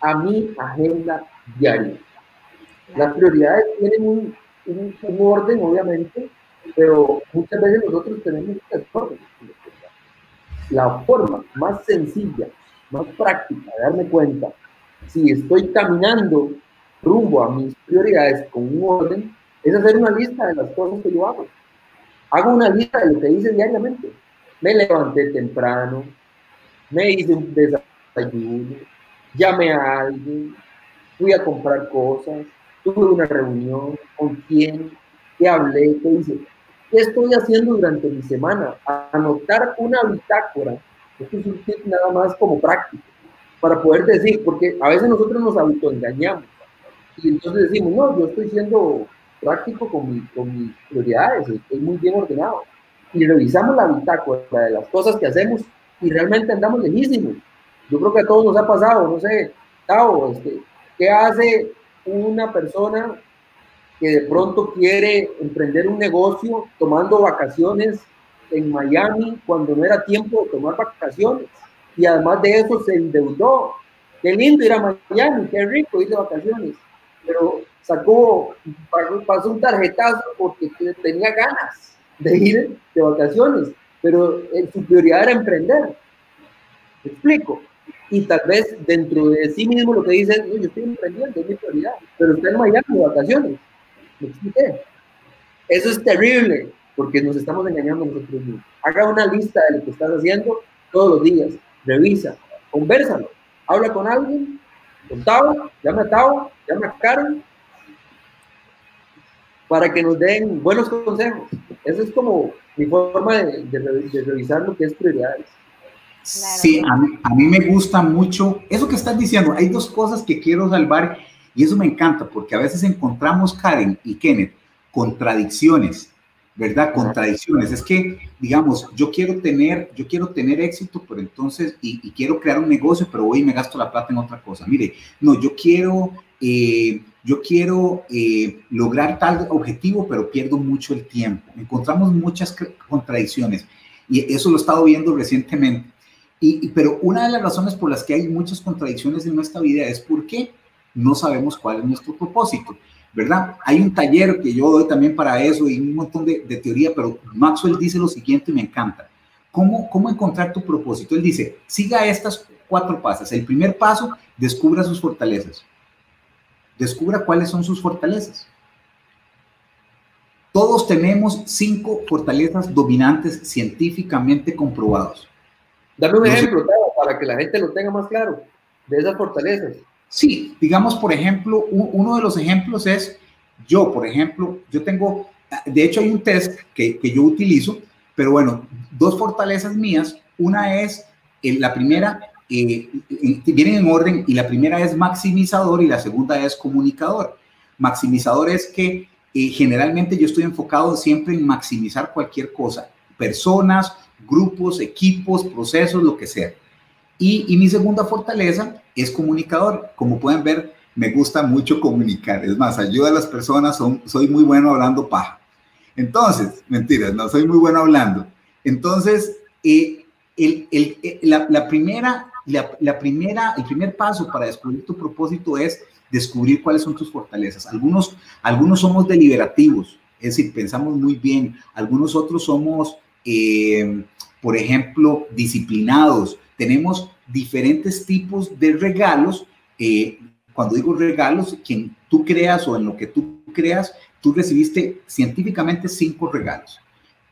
a mi agenda diaria. Las prioridades tienen un, un, orden, obviamente, pero muchas veces nosotros tenemos un. La forma más sencilla, más práctica de darme cuenta si estoy caminando rumbo a mis prioridades con un orden, es hacer una lista de las cosas que yo hago. Hago una lista de lo que hice diariamente. Me levanté temprano, me hice un desayuno, llamé a alguien, fui a comprar cosas, tuve una reunión, con quién, qué hablé, qué hice. ¿Qué estoy haciendo durante mi semana? Anotar una bitácora. Esto es un tip nada más como práctico, para poder decir, porque a veces nosotros nos autoengañamos y entonces decimos, no, yo estoy siendo práctico con, mi, con mis prioridades, estoy muy bien ordenado. Y revisamos la bitácora de las cosas que hacemos y realmente andamos lejísimos. Yo creo que a todos nos ha pasado, no sé, Tao, este, ¿qué hace una persona que de pronto quiere emprender un negocio tomando vacaciones en Miami cuando no era tiempo de tomar vacaciones? Y además de eso se endeudó. Qué lindo ir a Miami, qué rico ir de vacaciones pero sacó, pasó un tarjetazo porque tenía ganas de ir de vacaciones, pero eh, su prioridad era emprender. ¿Me explico? Y tal vez dentro de sí mismo lo que dice es, yo estoy emprendiendo, es mi prioridad, pero está en Miami de vacaciones. ¿Me expliqué? Eso es terrible, porque nos estamos engañando nosotros mismos. Haga una lista de lo que estás haciendo todos los días, revisa, conversalo, habla con alguien con Tao, llama a Tao, llama a Karen, para que nos den buenos consejos. Esa es como mi forma de, de, revisar lo que es prioridades. Sí, a mí, a mí, me gusta mucho eso que estás diciendo. Hay dos cosas que quiero salvar y eso me encanta porque a veces encontramos, Karen y Kenneth, contradicciones ¿verdad? Contradicciones. Es que, digamos, yo quiero tener, yo quiero tener éxito, pero entonces, y, quiero crear un negocio, pero hoy me gasto la plata en otra cosa. Mire, no, yo quiero, eh, yo quiero eh, lograr tal objetivo, pero pierdo mucho el tiempo. Encontramos muchas contradicciones y eso lo he estado viendo recientemente. Y, pero una de las razones por las que hay muchas contradicciones en nuestra vida es porque no sabemos cuál es nuestro propósito. ¿Verdad? Hay un taller que yo doy también para eso y un montón de, teoría, pero Maxwell dice lo siguiente y me encanta. ¿Cómo, ¿Cómo encontrar tu propósito? Él dice, siga estas cuatro pasos. El primer paso, descubra sus fortalezas. Descubra cuáles son sus fortalezas. Todos tenemos cinco fortalezas dominantes científicamente comprobados. Dame un ejemplo, para que la gente lo tenga más claro, de esas fortalezas. Sí, digamos, por ejemplo, uno de los ejemplos es yo, por ejemplo, yo tengo, de hecho hay un test que, yo utilizo, pero bueno, dos fortalezas mías, una es, eh, la primera, eh, vienen en orden y la primera es maximizador y la segunda es comunicador. Maximizador es que eh, generalmente yo estoy enfocado siempre en maximizar cualquier cosa, personas, grupos, equipos, procesos, lo que sea. Y, y mi segunda fortaleza es comunicador. Como pueden ver, me gusta mucho comunicar. Es más, ayuda a las personas, son, soy muy bueno hablando paja. Entonces, mentiras, no soy muy bueno hablando. Entonces, eh, el, el, eh, la, la, primera, la, la, primera, el primer paso para descubrir tu propósito es descubrir cuáles son tus fortalezas. Algunos, algunos somos deliberativos, es decir, pensamos muy bien. Algunos otros somos, eh, por ejemplo, disciplinados. Tenemos diferentes tipos de regalos. Eh, cuando digo regalos, quien tú creas o en lo que tú creas, tú recibiste científicamente cinco regalos.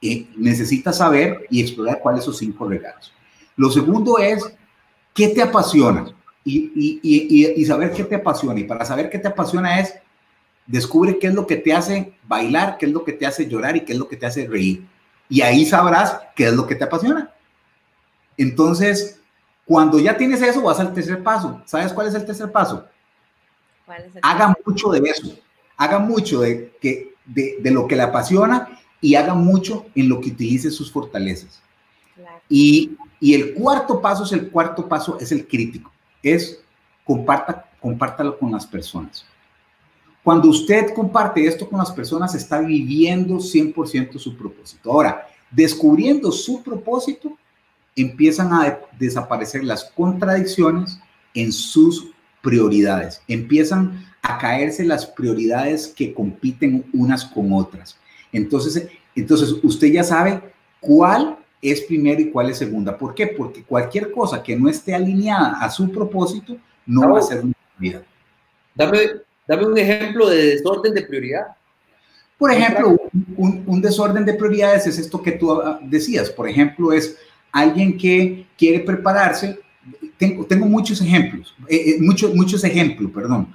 Eh, necesitas saber y explorar cuáles son esos cinco regalos. Lo segundo es, ¿qué te apasiona? Y, y, y, y, saber qué te apasiona. Y para saber qué te apasiona es, descubre qué es lo que te hace bailar, qué es lo que te hace llorar y qué es lo que te hace reír. Y ahí sabrás qué es lo que te apasiona. Entonces, cuando ya tienes eso, vas al tercer paso. ¿Sabes cuál es el tercer paso? ¿Cuál es el Haga mucho de eso. Haga mucho de, que, de, de lo que le apasiona y haga mucho en lo que utilice sus fortalezas. Claro. Y, y, el cuarto paso es el cuarto paso, es el crítico. Es comparta, compártalo con las personas. Cuando usted comparte esto con las personas, está viviendo 100% su propósito. Ahora, descubriendo su propósito, empiezan a desaparecer las contradicciones en sus prioridades. Empiezan a caerse las prioridades que compiten unas con otras. Entonces, entonces usted ya sabe cuál es primero y cuál es segunda. ¿Por qué? Porque cualquier cosa que no esté alineada a su propósito no, va a ser una prioridad. Dame, dame un ejemplo de desorden de prioridad. Por ejemplo, un, un, desorden de prioridades es esto que tú ah, decías. Por ejemplo, es alguien que quiere prepararse. Tengo, tengo muchos ejemplos, eh, eh, muchos, muchos ejemplos, perdón.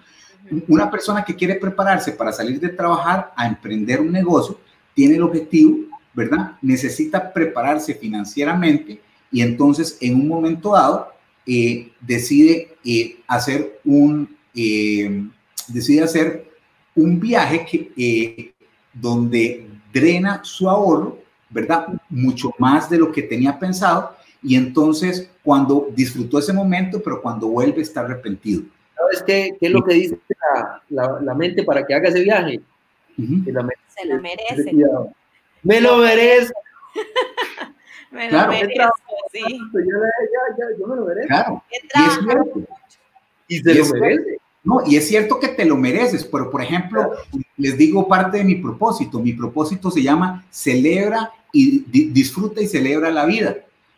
Una persona que quiere prepararse para salir de trabajar a emprender un negocio tiene el objetivo, ¿verdad? Necesita prepararse financieramente y entonces en un momento dado eh, decide eh, hacer un eh, decide hacer un viaje que, eh, donde drena su ahorro, ¿verdad? Mucho más de lo que tenía pensado y entonces cuando disfrutó ese momento, pero cuando vuelve está arrepentido. ¿Sabes qué, qué es lo que dice la, la, la mente para que haga ese viaje? Uh -huh. la mente, se lo merece. Me lo merece. me claro, lo merece, sí. Yo, ya, ya, yo me lo merezco. Claro. Y, es cierto. y se y lo merece. No, y es cierto que te lo mereces, pero por ejemplo, les digo parte de mi propósito. Mi propósito se llama celebra y di disfruta y celebra la vida,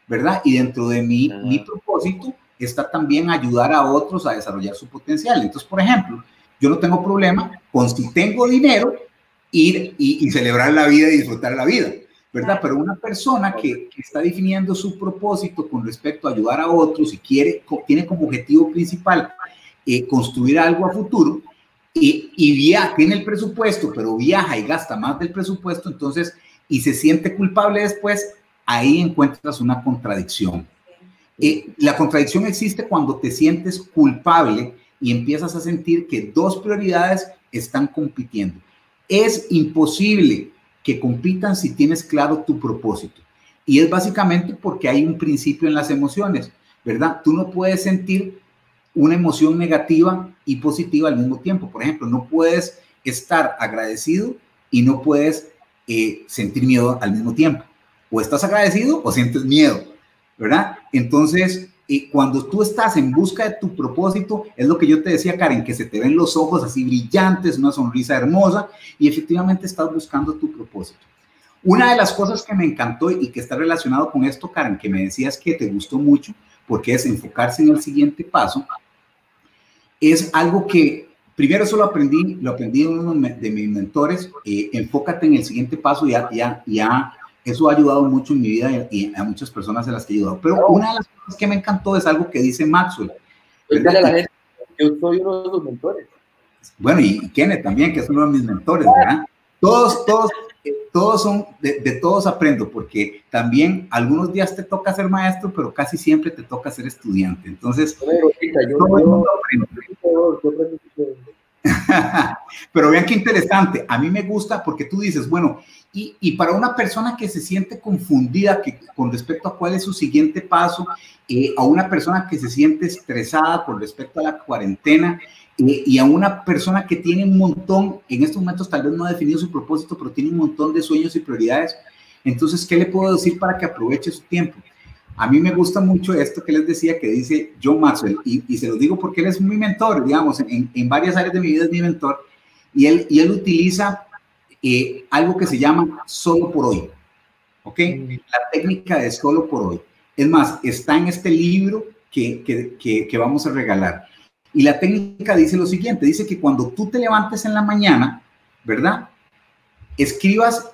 ¿verdad? Y dentro de mi, -huh. mi propósito está también ayudar a otros a desarrollar su potencial. Entonces, por ejemplo, yo no tengo problema con si tengo dinero, ir y, y celebrar la vida y disfrutar la vida, ¿verdad? Pero una persona que, que, está definiendo su propósito con respecto a ayudar a otros y quiere, tiene como objetivo principal eh, construir algo a futuro y, y tiene el presupuesto, pero viaja y gasta más del presupuesto, entonces, y se siente culpable después, ahí encuentras una contradicción. Eh, la contradicción existe cuando te sientes culpable y empiezas a sentir que dos prioridades están compitiendo. Es imposible que compitan si tienes claro tu propósito. Y es básicamente porque hay un principio en las emociones, ¿verdad? Tú no puedes sentir una emoción negativa y positiva al mismo tiempo. Por ejemplo, no puedes estar agradecido y no puedes eh, sentir miedo al mismo tiempo. O estás agradecido o sientes miedo, ¿verdad? Entonces, y cuando tú estás en busca de tu propósito, es lo que yo te decía, Karen, que se te ven los ojos así brillantes, una sonrisa hermosa, y efectivamente estás buscando tu propósito. Una de las cosas que me encantó y que está relacionado con esto, Karen, que me decías que te gustó mucho, porque es enfocarse en el siguiente paso, es algo que primero eso lo aprendí, lo aprendí de uno de mis mentores, eh, enfócate en el siguiente paso, ya, ya, ya eso ha ayudado mucho en mi vida y a muchas personas a las que he ayudado. Pero una de las cosas que me encantó es algo que dice Maxwell. ¿verdad? La gente, yo soy uno de sus mentores. Bueno, y Kenneth también, que es uno de mis mentores, ¿verdad? Todos, todos, todos son, de, de, todos aprendo, porque también algunos días te toca ser maestro, pero casi siempre te toca ser estudiante. Entonces, bueno, yo, todo el mundo aprende. Pero vean qué interesante. A mí me gusta porque tú dices, bueno, y, y para una persona que se siente confundida que, con respecto a cuál es su siguiente paso, eh, a una persona que se siente estresada con respecto a la cuarentena, eh, y a una persona que tiene un montón, en estos momentos tal vez no ha definido su propósito, pero tiene un montón de sueños y prioridades, entonces, ¿qué le puedo decir para que aproveche su tiempo? A mí me gusta mucho esto que les decía que dice John Maxwell, y, y se lo digo porque él es mi mentor, digamos, en, en, varias áreas de mi vida es mi mentor, y él, y él utiliza eh, algo que se llama solo por hoy, ¿ok? La técnica de solo por hoy. Es más, está en este libro que, que, que, que vamos a regalar. Y la técnica dice lo siguiente, dice que cuando tú te levantes en la mañana, ¿verdad? Escribas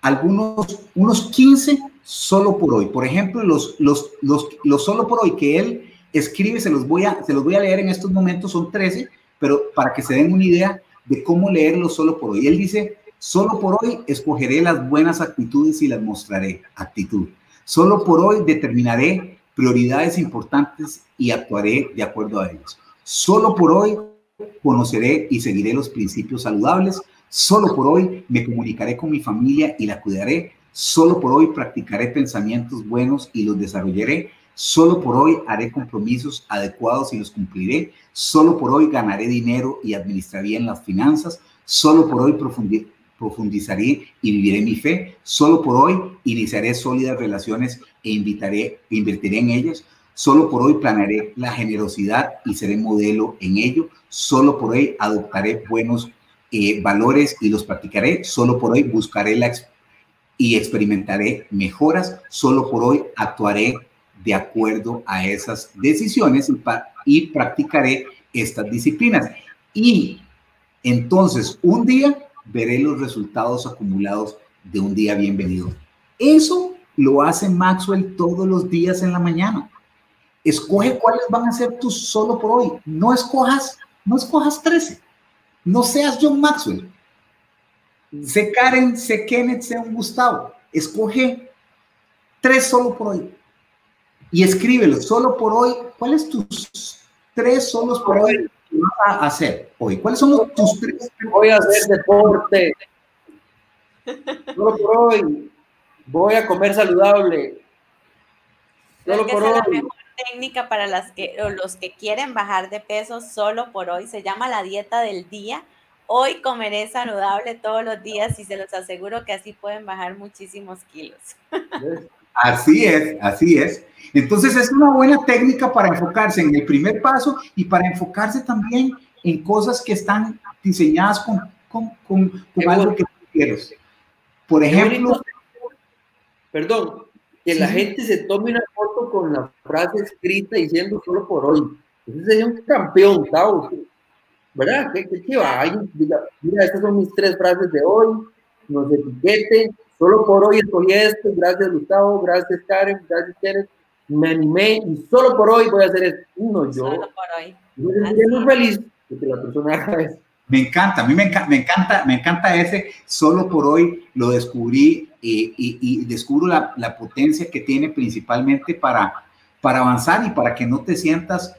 algunos, unos 15 solo por hoy. Por ejemplo, los, los, los, los solo por hoy que él escribe, se los, voy a, se los voy a leer en estos momentos, son 13, pero para que se den una idea de cómo leerlos solo por hoy. Él dice, solo por hoy escogeré las buenas actitudes y las mostraré. Actitud. Solo por hoy determinaré prioridades importantes y actuaré de acuerdo a ellos. Solo por hoy conoceré y seguiré los principios saludables. Solo por hoy me comunicaré con mi familia y la cuidaré. Solo por hoy practicaré pensamientos buenos y los desarrollaré. Solo por hoy haré compromisos adecuados y los cumpliré. Solo por hoy ganaré dinero y administraré bien las finanzas. Solo por hoy profundizaré y viviré mi fe. Solo por hoy iniciaré sólidas relaciones e invitaré, invertiré en ellas. Solo por hoy planearé la generosidad y seré modelo en ello. Solo por hoy adoptaré buenos eh, valores y los practicaré. Solo por hoy buscaré la y experimentaré mejoras. Solo por hoy actuaré de acuerdo a esas decisiones y, y practicaré estas disciplinas. Y entonces un día veré los resultados acumulados de un día bienvenido. Eso lo hace Maxwell todos los días en la mañana. Escoge cuáles van a ser tus solo por hoy. No escojas, no escojas 13. No seas John Maxwell. Sé Karen, sé Kenneth, sé un Gustavo. Escoge tres solo por hoy. Y escríbelo, solo por hoy. ¿Cuáles tus tres solos por hoy que vas a hacer hoy? ¿Cuáles son los, tus tres? Voy a hacer deporte. Solo por hoy. Voy a comer saludable. Solo por hoy técnica para las que, los que quieren bajar de peso solo por hoy. Se llama la dieta del día. Hoy comeré saludable todos los días y se los aseguro que así pueden bajar muchísimos kilos. Así es, así es. Entonces es una buena técnica para enfocarse en el primer paso y para enfocarse también en cosas que están diseñadas con, con, con, algo que quieres. Por ejemplo... Perdón, que la gente se tome una foto con la frase escrita diciendo solo por hoy. Ese sería un campeón, ¿sabes? ¿Verdad? ¿Qué, qué, qué va? mira, estas son mis tres frases de hoy, nos etiqueten, solo por hoy estoy esto, gracias Gustavo, gracias Karen, gracias Karen, me animé y solo por hoy voy a hacer esto. Uno, yo, solo por hoy. Yo estoy muy feliz de que la persona haga eso. Me encanta, a mí me, encanta, me encanta, me encanta ese, solo por hoy lo descubrí y, y, descubro la, la, potencia que tiene principalmente para, para avanzar y para que no te sientas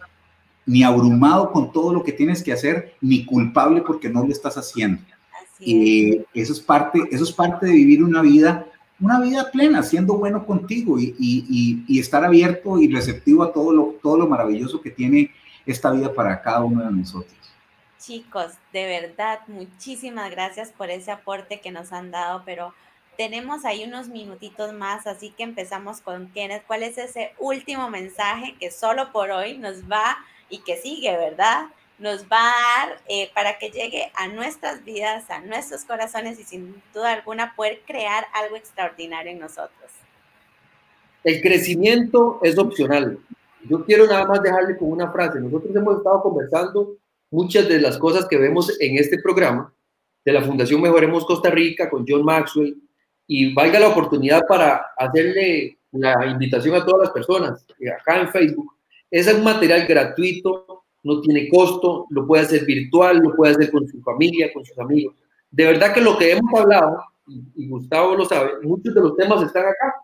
ni abrumado con todo lo que tienes que hacer, ni culpable porque no lo estás haciendo. Y eso es parte, eso es parte de vivir una vida, una vida plena, siendo bueno contigo y, y, y, estar abierto y receptivo a todo lo, todo lo maravilloso que tiene esta vida para cada uno de nosotros. Chicos, de verdad, muchísimas gracias por ese aporte que nos han dado, pero tenemos ahí unos minutitos más, así que empezamos con Kenneth. ¿Cuál es ese último mensaje que solo por hoy nos va y que sigue, verdad? Nos va a dar eh, para que llegue a nuestras vidas, a nuestros corazones y sin duda alguna poder crear algo extraordinario en nosotros. El crecimiento es opcional. Yo quiero nada más dejarle con una frase. Nosotros hemos estado conversando muchas de las cosas que vemos en este programa de la Fundación Mejoremos Costa Rica con John Maxwell, y valga la oportunidad para hacerle la invitación a todas las personas acá en Facebook. Es un material gratuito, no tiene costo, lo puede hacer virtual, lo puede hacer con su familia, con sus amigos. De verdad que lo que hemos hablado, y, Gustavo lo sabe, muchos de los temas están acá.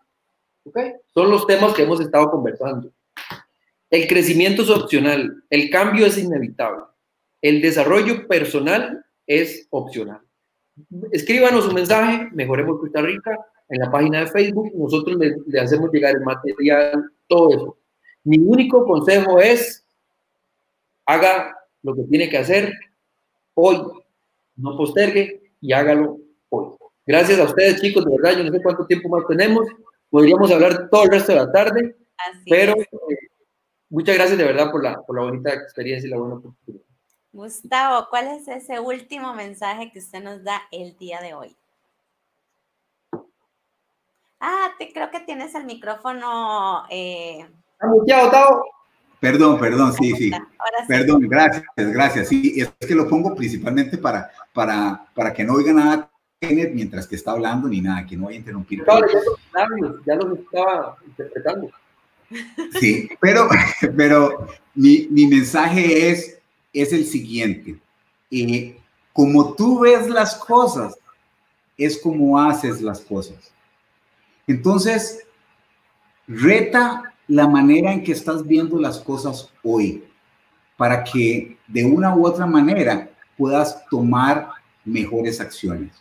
¿okay? Son los temas que hemos estado conversando. El crecimiento es opcional, el cambio es inevitable. El desarrollo personal es opcional. Escríbanos un mensaje, Mejoremos Costa Rica, en la página de Facebook. Nosotros le, le hacemos llegar el material, todo eso. Mi único consejo es, haga lo que tiene que hacer hoy, no postergue y hágalo hoy. Gracias a ustedes, chicos, de verdad, yo no sé cuánto tiempo más tenemos, podríamos hablar todo el resto de la tarde, pero eh, muchas gracias de verdad por la, por la bonita experiencia y la buena oportunidad. Gustavo, ¿cuál es ese último mensaje que usted nos da el día de hoy? Ah, te, creo que tienes el micrófono. Eh... Perdón, perdón, sí, sí. Perdón, gracias, gracias. Sí, es que lo pongo principalmente para, para, para que no oiga nada mientras que está hablando ni nada, que no vaya a interrumpir. ya lo estaba interpretando. Sí, pero, pero mi, mi mensaje es, es el siguiente. Eh, como tú ves las cosas, es como haces las cosas. Entonces, reta la manera en que estás viendo las cosas hoy para que de una u otra manera puedas tomar mejores acciones.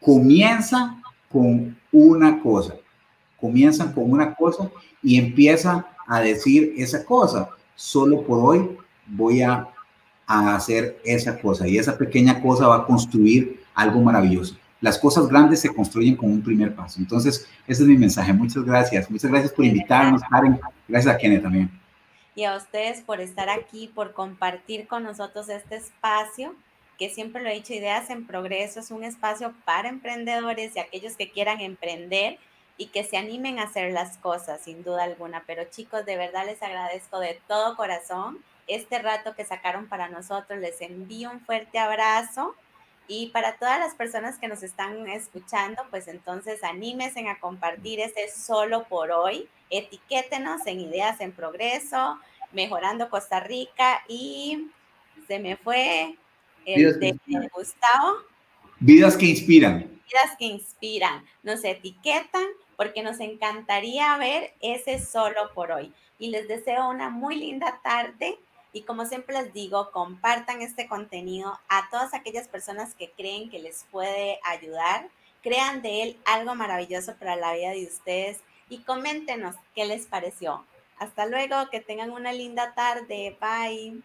Comienza con una cosa, comienza con una cosa y empieza a decir esa cosa. Solo por hoy voy a, hacer esa cosa y esa pequeña cosa va a construir algo maravilloso las cosas grandes se construyen con un primer paso. Entonces, ese es mi mensaje. Muchas gracias. Muchas gracias por invitarnos, Karen. Gracias a Kenneth también. Y a ustedes por estar aquí, por compartir con nosotros este espacio, que siempre lo he dicho, Ideas en Progreso es un espacio para emprendedores y aquellos que quieran emprender y que se animen a hacer las cosas, sin duda alguna. Pero chicos, de verdad les agradezco de todo corazón este rato que sacaron para nosotros. Les envío un fuerte abrazo y para todas las personas que nos están escuchando, pues entonces anímense a compartir este solo por hoy. Etiquétenos en Ideas en Progreso, Mejorando Costa Rica y se me fue el de Gustavo. Vidas que inspiran. Vidas que inspiran. Nos etiquetan porque nos encantaría ver ese solo por hoy. Y les deseo una muy linda tarde y como siempre les digo, compartan este contenido a todas aquellas personas que creen que les puede ayudar. Crean de él algo maravilloso para la vida de ustedes y coméntenos qué les pareció. Hasta luego, que tengan una linda tarde. Bye.